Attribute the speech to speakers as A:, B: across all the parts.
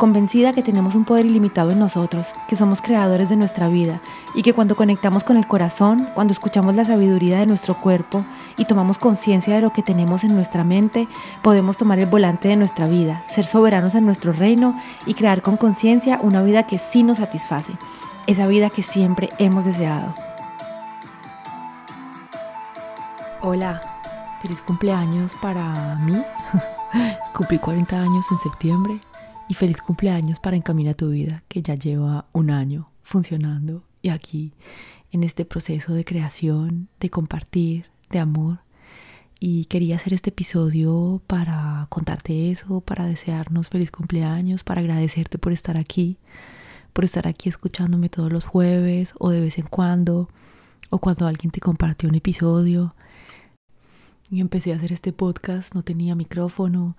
A: convencida que tenemos un poder ilimitado en nosotros, que somos creadores de nuestra vida y que cuando conectamos con el corazón, cuando escuchamos la sabiduría de nuestro cuerpo y tomamos conciencia de lo que tenemos en nuestra mente, podemos tomar el volante de nuestra vida, ser soberanos en nuestro reino y crear con conciencia una vida que sí nos satisface, esa vida que siempre hemos deseado. Hola, feliz cumpleaños para mí. Cumplí 40 años en septiembre y feliz cumpleaños para Encamina tu vida, que ya lleva un año funcionando y aquí en este proceso de creación, de compartir, de amor. Y quería hacer este episodio para contarte eso, para desearnos feliz cumpleaños, para agradecerte por estar aquí, por estar aquí escuchándome todos los jueves o de vez en cuando, o cuando alguien te compartió un episodio. Y empecé a hacer este podcast, no tenía micrófono,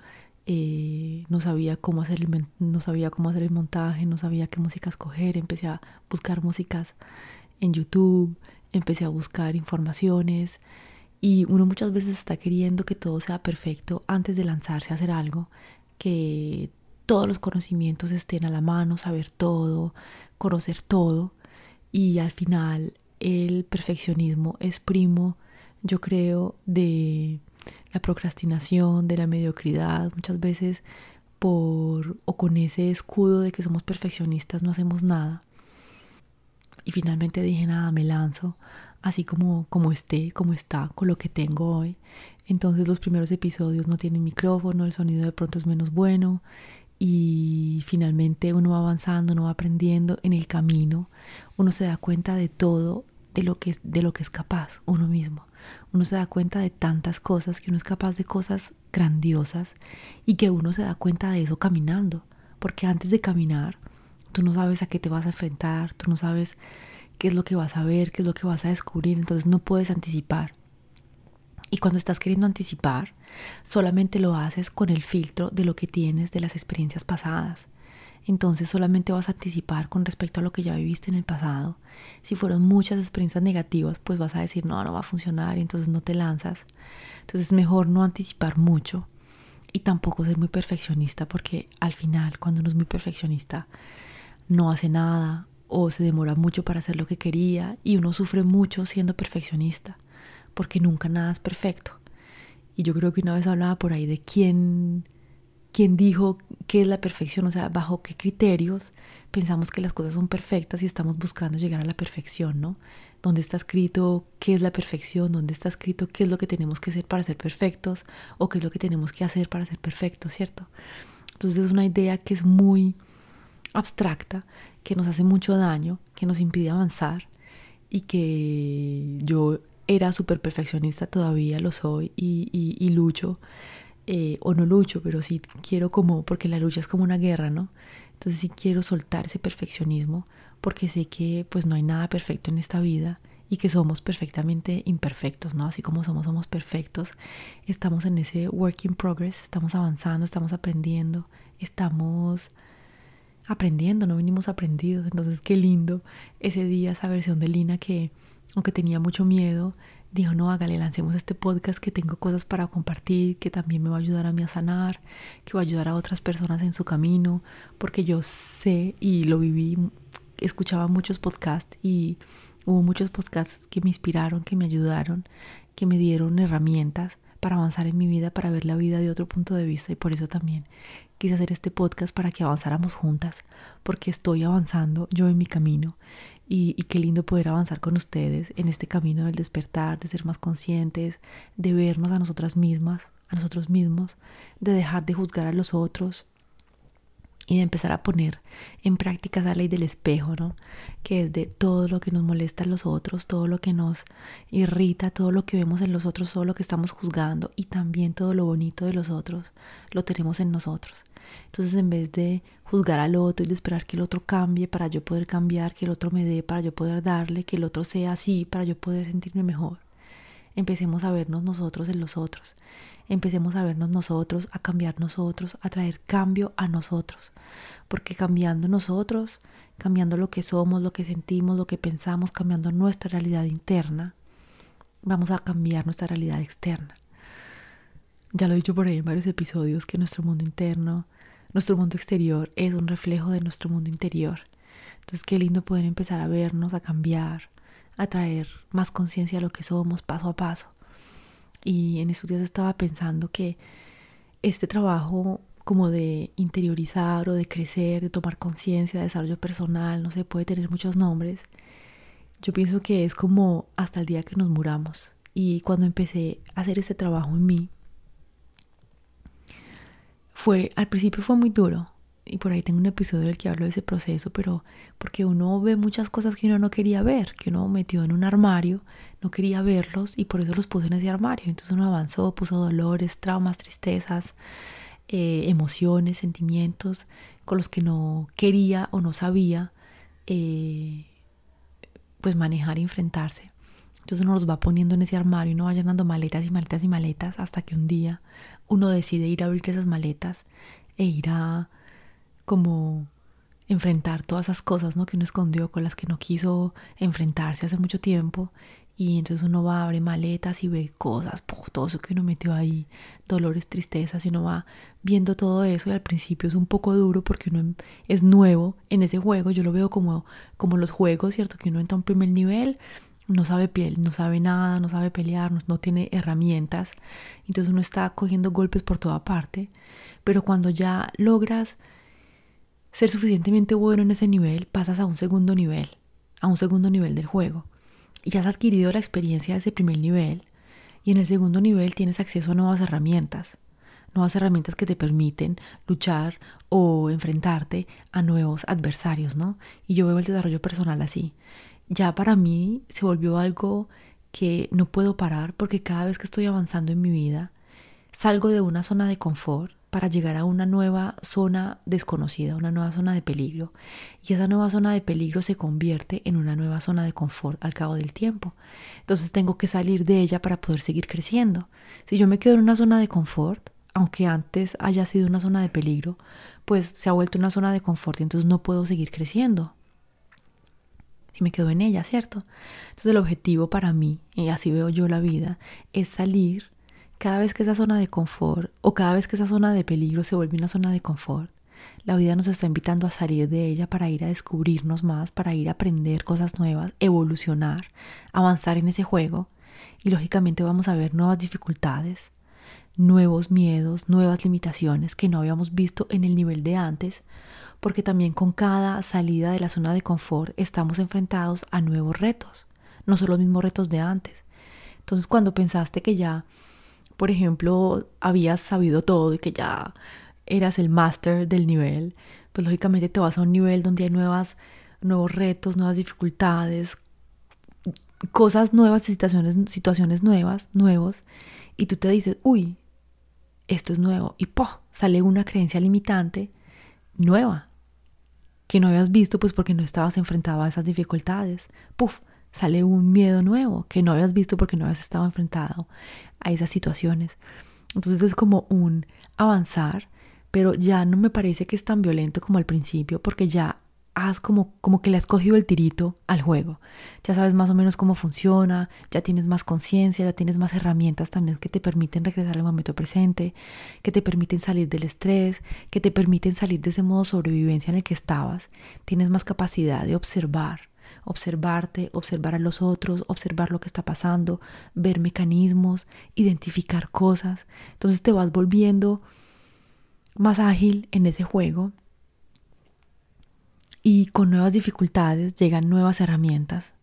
A: eh, no sabía cómo hacer el, no sabía cómo hacer el montaje, no sabía qué música escoger, empecé a buscar músicas en YouTube, empecé a buscar informaciones y uno muchas veces está queriendo que todo sea perfecto antes de lanzarse a hacer algo, que todos los conocimientos estén a la mano, saber todo, conocer todo y al final el perfeccionismo es primo, yo creo, de la procrastinación, de la mediocridad, muchas veces por o con ese escudo de que somos perfeccionistas no hacemos nada. Y finalmente dije, nada, me lanzo así como como esté, como está, con lo que tengo hoy. Entonces los primeros episodios no tienen micrófono, el sonido de pronto es menos bueno y finalmente uno va avanzando, uno va aprendiendo en el camino, uno se da cuenta de todo de lo que es, de lo que es capaz uno mismo. Uno se da cuenta de tantas cosas, que uno es capaz de cosas grandiosas y que uno se da cuenta de eso caminando. Porque antes de caminar, tú no sabes a qué te vas a enfrentar, tú no sabes qué es lo que vas a ver, qué es lo que vas a descubrir, entonces no puedes anticipar. Y cuando estás queriendo anticipar, solamente lo haces con el filtro de lo que tienes de las experiencias pasadas entonces solamente vas a anticipar con respecto a lo que ya viviste en el pasado. Si fueron muchas experiencias negativas, pues vas a decir, no, no va a funcionar y entonces no te lanzas. Entonces es mejor no anticipar mucho y tampoco ser muy perfeccionista porque al final cuando uno es muy perfeccionista no hace nada o se demora mucho para hacer lo que quería y uno sufre mucho siendo perfeccionista porque nunca nada es perfecto. Y yo creo que una vez hablaba por ahí de quién quién dijo qué es la perfección, o sea, bajo qué criterios pensamos que las cosas son perfectas y estamos buscando llegar a la perfección, ¿no? ¿Dónde está escrito qué es la perfección? ¿Dónde está escrito qué es lo que tenemos que hacer para ser perfectos? ¿O qué es lo que tenemos que hacer para ser perfectos, ¿cierto? Entonces es una idea que es muy abstracta, que nos hace mucho daño, que nos impide avanzar y que yo era súper perfeccionista, todavía lo soy y, y lucho eh, o no lucho, pero sí quiero como, porque la lucha es como una guerra, ¿no? Entonces sí quiero soltar ese perfeccionismo porque sé que pues no hay nada perfecto en esta vida y que somos perfectamente imperfectos, ¿no? Así como somos, somos perfectos. Estamos en ese work in progress, estamos avanzando, estamos aprendiendo, estamos aprendiendo, no venimos aprendidos. Entonces qué lindo ese día, esa versión de Lina que, aunque tenía mucho miedo, dijo, no, hágale, lancemos este podcast que tengo cosas para compartir, que también me va a ayudar a mí a sanar, que va a ayudar a otras personas en su camino, porque yo sé y lo viví, escuchaba muchos podcasts y hubo muchos podcasts que me inspiraron, que me ayudaron, que me dieron herramientas para avanzar en mi vida, para ver la vida de otro punto de vista y por eso también quise hacer este podcast para que avanzáramos juntas, porque estoy avanzando yo en mi camino y, qué lindo poder avanzar con ustedes en este camino del despertar, de ser más conscientes, de vernos a nosotras mismas, a nosotros mismos, de dejar de juzgar a los otros y de empezar a poner en práctica esa ley del espejo, ¿no? Que es de todo lo que nos molesta a los otros, todo lo que nos irrita, todo lo que vemos en los otros, todo lo que estamos juzgando y también todo lo bonito de los otros, lo tenemos en nosotros. Entonces en vez de juzgar al otro y de esperar que el otro cambie para yo poder cambiar, que el otro me dé para yo poder darle, que el otro sea así para yo poder sentirme mejor, empecemos a vernos nosotros en los otros. Empecemos a vernos nosotros, a cambiar nosotros, a traer cambio a nosotros. Porque cambiando nosotros, cambiando lo que somos, lo que sentimos, lo que pensamos, cambiando nuestra realidad interna, vamos a cambiar nuestra realidad externa. Ya lo he dicho por ahí en varios episodios que nuestro mundo interno, nuestro mundo exterior es un reflejo de nuestro mundo interior. Entonces qué lindo poder empezar a vernos, a cambiar, a traer más conciencia a lo que somos paso a paso. Y en estos días estaba pensando que este trabajo como de interiorizar o de crecer, de tomar conciencia, de desarrollo personal, no sé, puede tener muchos nombres. Yo pienso que es como hasta el día que nos muramos. Y cuando empecé a hacer ese trabajo en mí, fue, al principio fue muy duro, y por ahí tengo un episodio del que hablo de ese proceso, pero porque uno ve muchas cosas que uno no quería ver, que uno metió en un armario, no quería verlos y por eso los puso en ese armario. Entonces uno avanzó, puso dolores, traumas, tristezas, eh, emociones, sentimientos con los que no quería o no sabía eh, pues manejar y enfrentarse. Entonces uno los va poniendo en ese armario y uno va llenando maletas y maletas y maletas hasta que un día uno decide ir a abrir esas maletas e ir a como enfrentar todas esas cosas ¿no? que uno escondió, con las que no quiso enfrentarse hace mucho tiempo. Y entonces uno va, abre maletas y ve cosas, todo eso que uno metió ahí, dolores, tristezas, y uno va viendo todo eso. Y al principio es un poco duro porque uno es nuevo en ese juego. Yo lo veo como, como los juegos, ¿cierto? Que uno entra a un primer nivel no sabe piel, no sabe nada, no sabe pelear, no, tiene herramientas, entonces uno está cogiendo golpes por toda parte, pero cuando ya logras ser suficientemente bueno en ese nivel, pasas a un segundo nivel, a un segundo nivel del juego, y has adquirido la experiencia de ese primer nivel, y en el segundo nivel tienes acceso a nuevas herramientas, nuevas herramientas que te permiten luchar o enfrentarte a nuevos adversarios, ¿no? Y yo veo el desarrollo personal así ya para mí se volvió algo que no puedo parar porque cada vez que estoy avanzando en mi vida, salgo de una zona de confort para llegar a una nueva zona desconocida, una nueva zona de peligro. Y esa nueva zona de peligro se convierte en una nueva zona de confort al cabo del tiempo. Entonces tengo que salir de ella para poder seguir creciendo. Si yo me quedo en una zona de confort, aunque antes haya sido una zona de peligro, pues se ha vuelto una zona de confort y entonces no puedo seguir creciendo si me quedo en ella, ¿cierto? Entonces el objetivo para mí, y así veo yo la vida, es salir cada vez que esa zona de confort o cada vez que esa zona de peligro se vuelve una zona de confort. La vida nos está invitando a salir de ella para ir a descubrirnos más, para ir a aprender cosas nuevas, evolucionar, avanzar en ese juego. Y lógicamente vamos a ver nuevas dificultades, nuevos miedos, nuevas limitaciones que no habíamos visto en el nivel de antes, porque también con cada salida de la zona de confort estamos enfrentados a nuevos retos, no son los mismos retos de antes. Entonces cuando pensaste que ya, por ejemplo, habías sabido todo y que ya eras el máster del nivel, pues lógicamente te vas a un nivel donde hay nuevas, nuevos retos, nuevas dificultades, cosas nuevas, situaciones, situaciones nuevas, nuevos, y tú te dices, uy, esto es nuevo, y ¡po! sale una creencia limitante nueva, que no habías visto pues porque no estabas enfrentado a esas dificultades. Puf, sale un miedo nuevo que no habías visto porque no habías estado enfrentado a esas situaciones. Entonces es como un avanzar, pero ya no me parece que es tan violento como al principio porque ya como, como que le has cogido el tirito al juego. Ya sabes más o menos cómo funciona, ya tienes más conciencia, ya tienes más herramientas también que te permiten regresar al momento presente, que te permiten salir del estrés, que te permiten salir de ese modo sobrevivencia en el que estabas. Tienes más capacidad de observar, observarte, observar a los otros, observar lo que está pasando, ver mecanismos, identificar cosas. Entonces te vas volviendo más ágil en ese juego y con nuevas dificultades llegan nuevas herramientas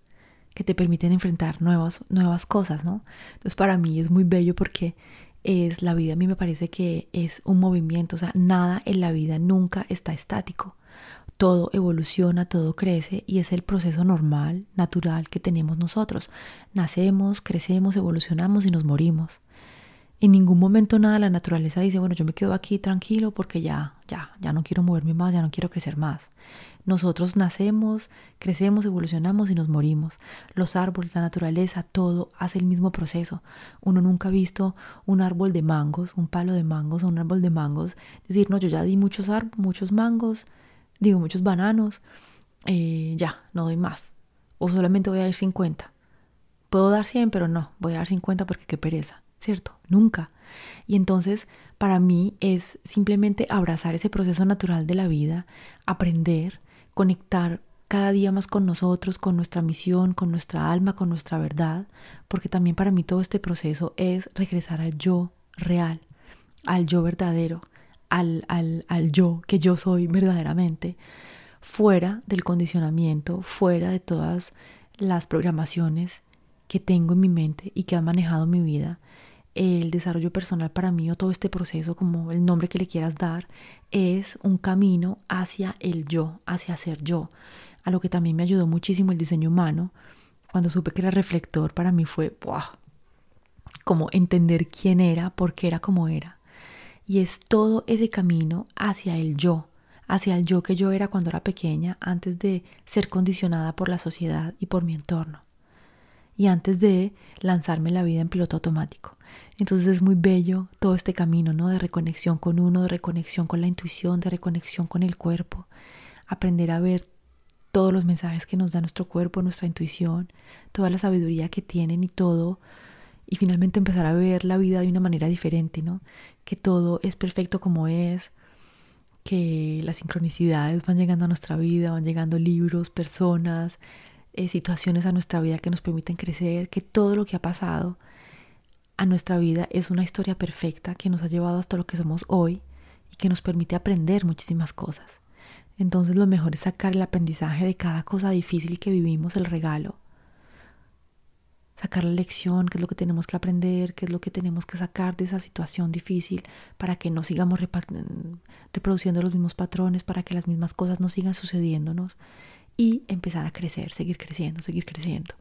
A: que te permiten enfrentar nuevas, nuevas cosas, ¿no? Entonces para mí es muy bello porque es la vida, a mí me parece que es un movimiento, o sea, nada en la vida nunca está estático. Todo evoluciona, todo crece y es el proceso normal, natural que tenemos nosotros. Nacemos, crecemos, evolucionamos y nos morimos. En ningún momento nada la naturaleza dice, bueno, yo me quedo aquí tranquilo porque ya, ya, ya no quiero moverme más, ya no quiero crecer más. Nosotros nacemos, crecemos, evolucionamos y nos morimos. Los árboles, la naturaleza, todo hace el mismo proceso. Uno nunca ha visto un árbol de mangos, un palo de mangos o un árbol de mangos. Decir, no, yo ya di muchos, muchos mangos, digo, muchos bananos, eh, ya, no doy más. O solamente voy a dar 50. Puedo dar 100, pero no, voy a dar 50 porque qué pereza. ¿cierto? Nunca. Y entonces, para mí es simplemente abrazar ese proceso natural de la vida, aprender, conectar cada día más con nosotros, con nuestra misión, con nuestra alma, con nuestra verdad, porque también para mí todo este proceso es regresar al yo real, al yo verdadero, al, al, al yo que yo soy verdaderamente, fuera del condicionamiento, fuera de todas las programaciones que tengo en mi mente y que han manejado mi vida el desarrollo personal para mí o todo este proceso, como el nombre que le quieras dar, es un camino hacia el yo, hacia ser yo. A lo que también me ayudó muchísimo el diseño humano. Cuando supe que era reflector, para mí fue como entender quién era, por qué era como era. Y es todo ese camino hacia el yo, hacia el yo que yo era cuando era pequeña, antes de ser condicionada por la sociedad y por mi entorno. Y antes de lanzarme la vida en piloto automático. Entonces es muy bello todo este camino, ¿no? De reconexión con uno, de reconexión con la intuición, de reconexión con el cuerpo. Aprender a ver todos los mensajes que nos da nuestro cuerpo, nuestra intuición, toda la sabiduría que tienen y todo. Y finalmente empezar a ver la vida de una manera diferente, ¿no? Que todo es perfecto como es, que las sincronicidades van llegando a nuestra vida, van llegando libros, personas, eh, situaciones a nuestra vida que nos permiten crecer, que todo lo que ha pasado a nuestra vida es una historia perfecta que nos ha llevado hasta lo que somos hoy y que nos permite aprender muchísimas cosas. Entonces lo mejor es sacar el aprendizaje de cada cosa difícil que vivimos, el regalo. Sacar la lección, qué es lo que tenemos que aprender, qué es lo que tenemos que sacar de esa situación difícil para que no sigamos reproduciendo los mismos patrones, para que las mismas cosas no sigan sucediéndonos y empezar a crecer, seguir creciendo, seguir creciendo.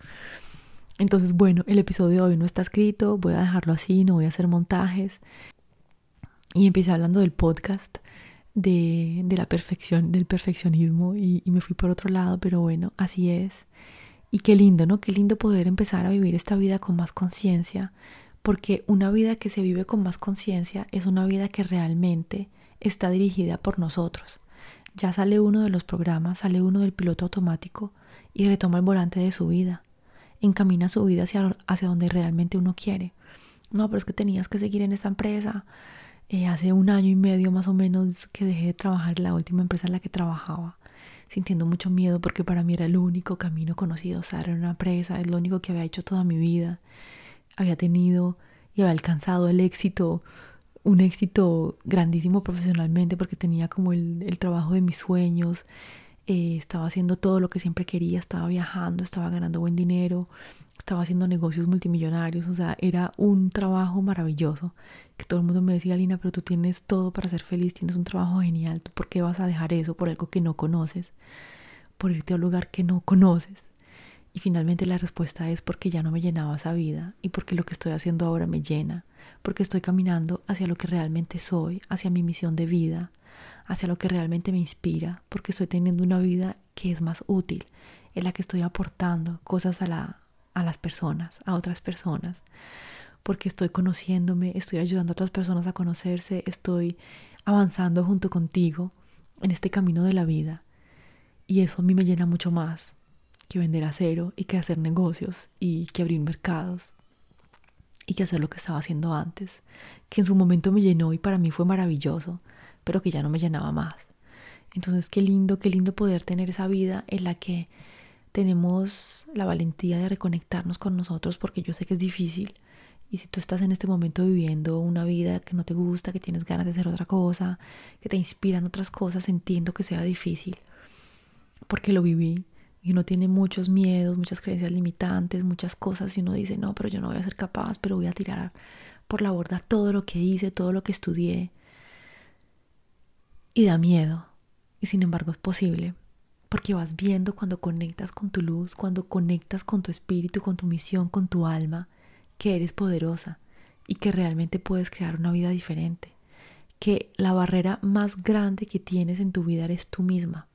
A: Entonces, bueno, el episodio de hoy no está escrito, voy a dejarlo así, no voy a hacer montajes. Y empecé hablando del podcast, de, la perfección, del perfeccionismo y, y me fui por otro lado, pero bueno, así es. Y qué lindo, ¿no? Qué lindo poder empezar a vivir esta vida con más conciencia, porque una vida que se vive con más conciencia es una vida que realmente está dirigida por nosotros. Ya sale uno de los programas, sale uno del piloto automático y retoma el volante de su vida encamina su vida hacia, hacia donde realmente uno quiere. No, pero es que tenías que seguir en esa empresa. Eh, hace un año y medio más o menos que dejé de trabajar la última empresa en la que trabajaba, sintiendo mucho miedo porque para mí era el único camino conocido, estar en una empresa, es lo único que había hecho toda mi vida. Había tenido y había alcanzado el éxito, un éxito grandísimo profesionalmente porque tenía como el, el trabajo de mis sueños, eh, estaba haciendo todo lo que siempre quería, estaba viajando, estaba ganando buen dinero, estaba haciendo negocios multimillonarios, o sea, era un trabajo maravilloso, que todo el mundo me decía, Lina, pero tú tienes todo para ser feliz, tienes un trabajo genial, ¿tú por qué vas a dejar eso por algo que no conoces? Por irte a un lugar que no conoces. Y finalmente la respuesta es porque ya no me llenaba esa vida y porque lo que estoy haciendo ahora me llena, porque estoy caminando hacia lo que realmente soy, hacia mi misión de vida, hacia lo que realmente me inspira, porque estoy teniendo una vida que es más útil, en la que estoy aportando cosas a, la, a las personas, a otras personas, porque estoy conociéndome, estoy ayudando a otras personas a conocerse, estoy avanzando junto contigo en este camino de la vida. Y eso a mí me llena mucho más que vender acero y que hacer negocios y que abrir mercados y que hacer lo que estaba haciendo antes, que en su momento me llenó y para mí fue maravilloso, pero que ya no me llenaba más. Entonces, qué lindo, qué lindo poder tener esa vida en la que tenemos la valentía de reconectarnos con nosotros, porque yo sé que es difícil. Y si tú estás en este momento viviendo una vida que no te gusta, que tienes ganas de hacer otra cosa, que te inspiran otras cosas, entiendo que sea difícil, porque lo viví. Y uno tiene muchos miedos, muchas creencias limitantes, muchas cosas, y uno dice, no, pero yo no voy a ser capaz, pero voy a tirar por la borda todo lo que hice, todo lo que estudié, y da miedo. Y sin embargo es posible, porque vas viendo cuando conectas con tu luz, cuando conectas con tu espíritu, con tu misión, con tu alma, que eres poderosa, y que realmente puedes crear una vida diferente. Que la barrera más grande que tienes en tu vida eres tú misma.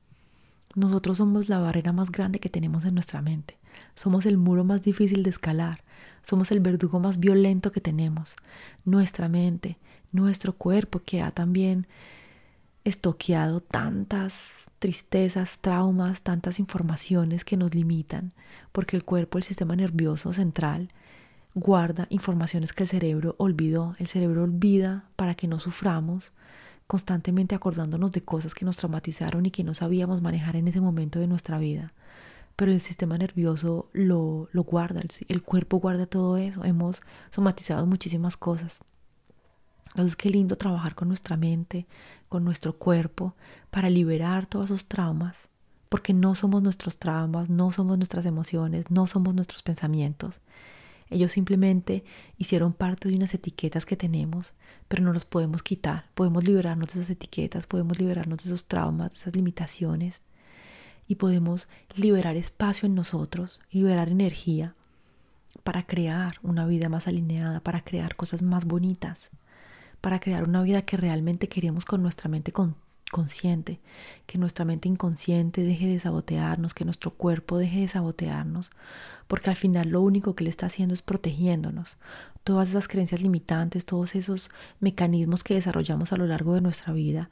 A: Nosotros somos la barrera más grande que tenemos en nuestra mente. Somos el muro más difícil de escalar. Somos el verdugo más violento que tenemos. Nuestra mente, nuestro cuerpo que ha también estoqueado tantas tristezas, traumas, tantas informaciones que nos limitan, porque el cuerpo, el sistema nervioso central, guarda informaciones que el cerebro olvidó. El cerebro olvida para que no suframos, constantemente acordándonos de cosas que nos traumatizaron y que no sabíamos manejar en ese momento de nuestra vida. Pero el sistema nervioso lo, lo guarda, el, el cuerpo guarda todo eso. Hemos somatizado muchísimas cosas. Entonces, qué lindo trabajar con nuestra mente, con nuestro cuerpo, para liberar todos esos traumas, porque no somos nuestros traumas, no somos nuestras emociones, no somos nuestros pensamientos. Ellos simplemente hicieron parte de unas etiquetas que tenemos, pero no los podemos quitar. Podemos liberarnos de esas etiquetas, podemos liberarnos de esos traumas, de esas limitaciones, y podemos liberar espacio en nosotros, liberar energía para crear una vida más alineada, para crear cosas más bonitas para crear una vida que realmente queremos con nuestra mente consciente, que nuestra mente inconsciente deje de sabotearnos, que nuestro cuerpo deje de sabotearnos, porque al final lo único que le está haciendo es protegiéndonos. Todas esas creencias limitantes, todos esos mecanismos que desarrollamos a lo largo de nuestra vida,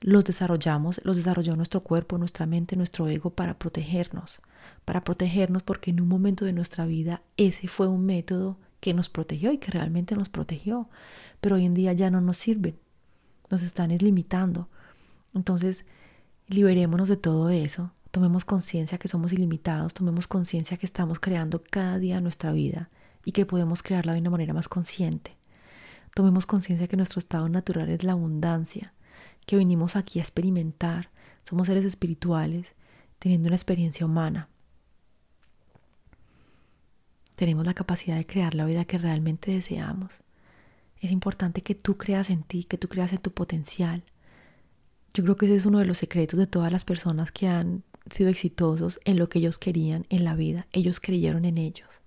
A: los desarrollamos, los desarrolló nuestro cuerpo, nuestra mente, nuestro ego para protegernos, para protegernos porque en un momento de nuestra vida ese fue un método que nos protegió y que realmente nos protegió, pero hoy en día ya no nos sirven, nos están limitando. Entonces, liberémonos de todo eso, tomemos conciencia que somos ilimitados, tomemos conciencia que estamos creando cada día nuestra vida y que podemos crearla de una manera más consciente. Tomemos conciencia que nuestro estado natural es la abundancia, que vinimos aquí a experimentar, somos seres espirituales, teniendo una experiencia humana tenemos la capacidad de crear la vida que realmente deseamos. Es importante que tú creas en ti, que tú creas en tu potencial. Yo creo que ese es uno de los secretos de todas las personas que han sido exitosos en lo que ellos querían en la vida. Ellos creyeron en ellos.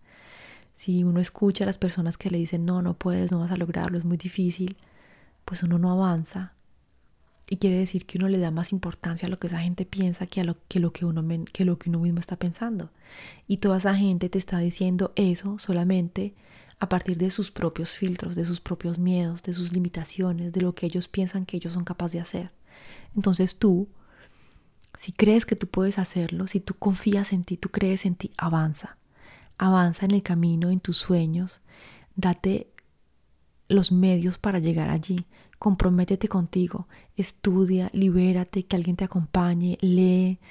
A: Si uno escucha a las personas que le dicen, no, no puedes, no vas a lograrlo, es muy difícil, pues uno no avanza. Y quiere decir que uno le da más importancia a lo que esa gente piensa que a lo que, lo que, uno, que lo que uno mismo está pensando. Y toda esa gente te está diciendo eso solamente a partir de sus propios filtros, de sus propios miedos, de sus limitaciones, de lo que ellos piensan que ellos son capaces de hacer. Entonces tú, si crees que tú puedes hacerlo, si tú confías en ti, tú crees en ti, avanza. Avanza en el camino, en tus sueños. Date los medios para llegar allí comprométete contigo, estudia, libérate, que alguien te acompañe, lee.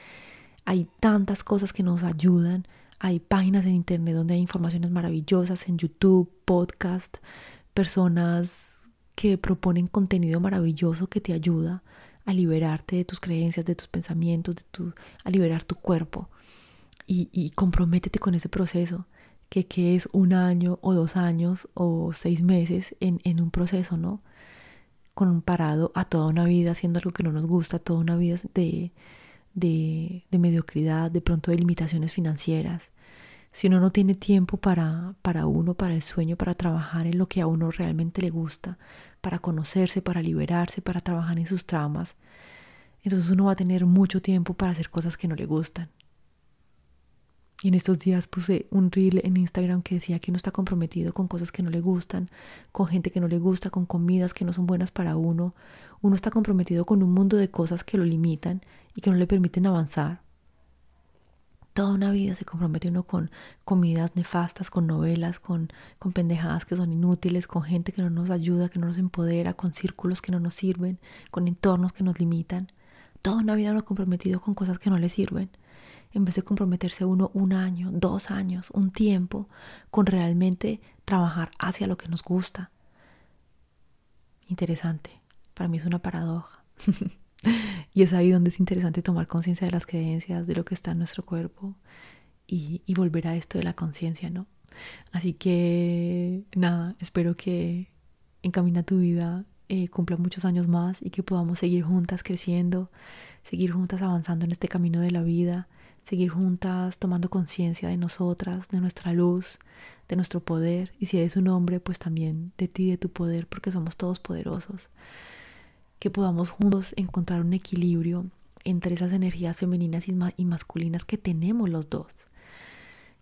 A: Hay tantas cosas que nos ayudan. Hay páginas en internet donde hay informaciones maravillosas, en YouTube, podcast, personas que proponen contenido maravilloso que te ayuda a liberarte de tus creencias, de tus pensamientos, de tu, a liberar tu cuerpo. Y, comprométete con ese proceso, que, que, es un año o dos años o seis meses en, en un proceso, ¿no? comparado a toda una vida haciendo algo que no nos gusta, toda una vida de, de, mediocridad, de pronto de limitaciones financieras. Si uno no tiene tiempo para, para uno, para el sueño, para trabajar en lo que a uno realmente le gusta, para conocerse, para liberarse, para trabajar en sus traumas, entonces uno va a tener mucho tiempo para hacer cosas que no le gustan. Y en estos días puse un reel en Instagram que decía que uno está comprometido con cosas que no le gustan, con gente que no le gusta, con comidas que no son buenas para uno. Uno está comprometido con un mundo de cosas que lo limitan y que no le permiten avanzar. Toda una vida se compromete uno con comidas nefastas, con novelas, con, con pendejadas que son inútiles, con gente que no nos ayuda, que no nos empodera, con círculos que no nos sirven, con entornos que nos limitan. Toda una vida uno comprometido con cosas que no le sirven en vez de comprometerse uno un año, dos años, un tiempo con realmente trabajar hacia lo que nos gusta. Interesante, para mí es una paradoja. y es ahí donde es interesante tomar conciencia de las creencias, de lo que está en nuestro cuerpo y, volver a esto de la conciencia, ¿no? Así que nada, espero que encamina tu vida eh, cumpla muchos años más y que podamos seguir juntas creciendo, seguir juntas avanzando en este camino de la vida, seguir juntas tomando conciencia de nosotras, de nuestra luz, de nuestro poder. Y si eres un hombre, pues también de ti, de tu poder, porque somos todos poderosos. Que podamos juntos encontrar un equilibrio entre esas energías femeninas y, masculinas que tenemos los dos.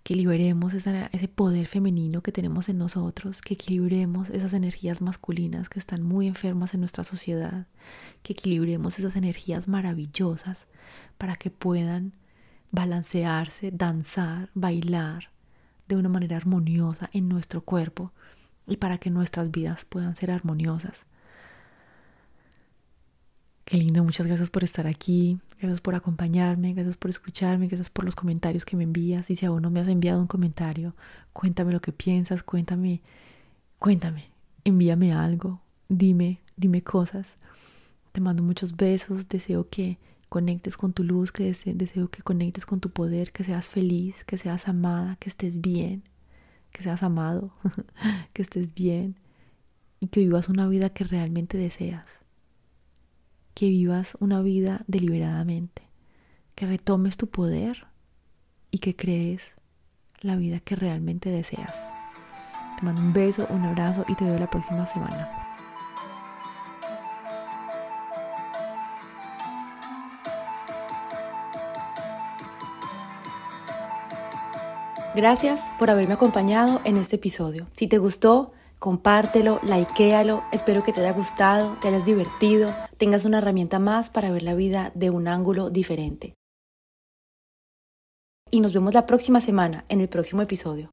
A: Que liberemos ese poder femenino que tenemos en nosotros, que equilibremos esas energías masculinas que están muy enfermas en nuestra sociedad, que equilibremos esas energías maravillosas para que puedan balancearse, danzar, bailar de una manera armoniosa en nuestro cuerpo y para que nuestras vidas puedan ser armoniosas. Qué lindo, muchas gracias por estar aquí, gracias por acompañarme, gracias por escucharme, gracias por los comentarios que me envías. Y si aún no me has enviado un comentario, cuéntame lo que piensas, cuéntame, cuéntame, envíame algo, dime, dime cosas. Te mando muchos besos, deseo que conectes con tu luz, que deseo que conectes con tu poder, que seas feliz, que seas amada, que estés bien, que seas amado, que estés bien y que vivas una vida que realmente deseas, que vivas una vida deliberadamente, que retomes tu poder y que crees la vida que realmente deseas. Te mando un beso, un abrazo y te veo la próxima semana. Gracias por haberme acompañado en este episodio. Si te gustó, compártelo, likealo. Espero que te haya gustado, te hayas divertido, tengas una herramienta más para ver la vida de un ángulo diferente. Y nos vemos la próxima semana en el próximo episodio.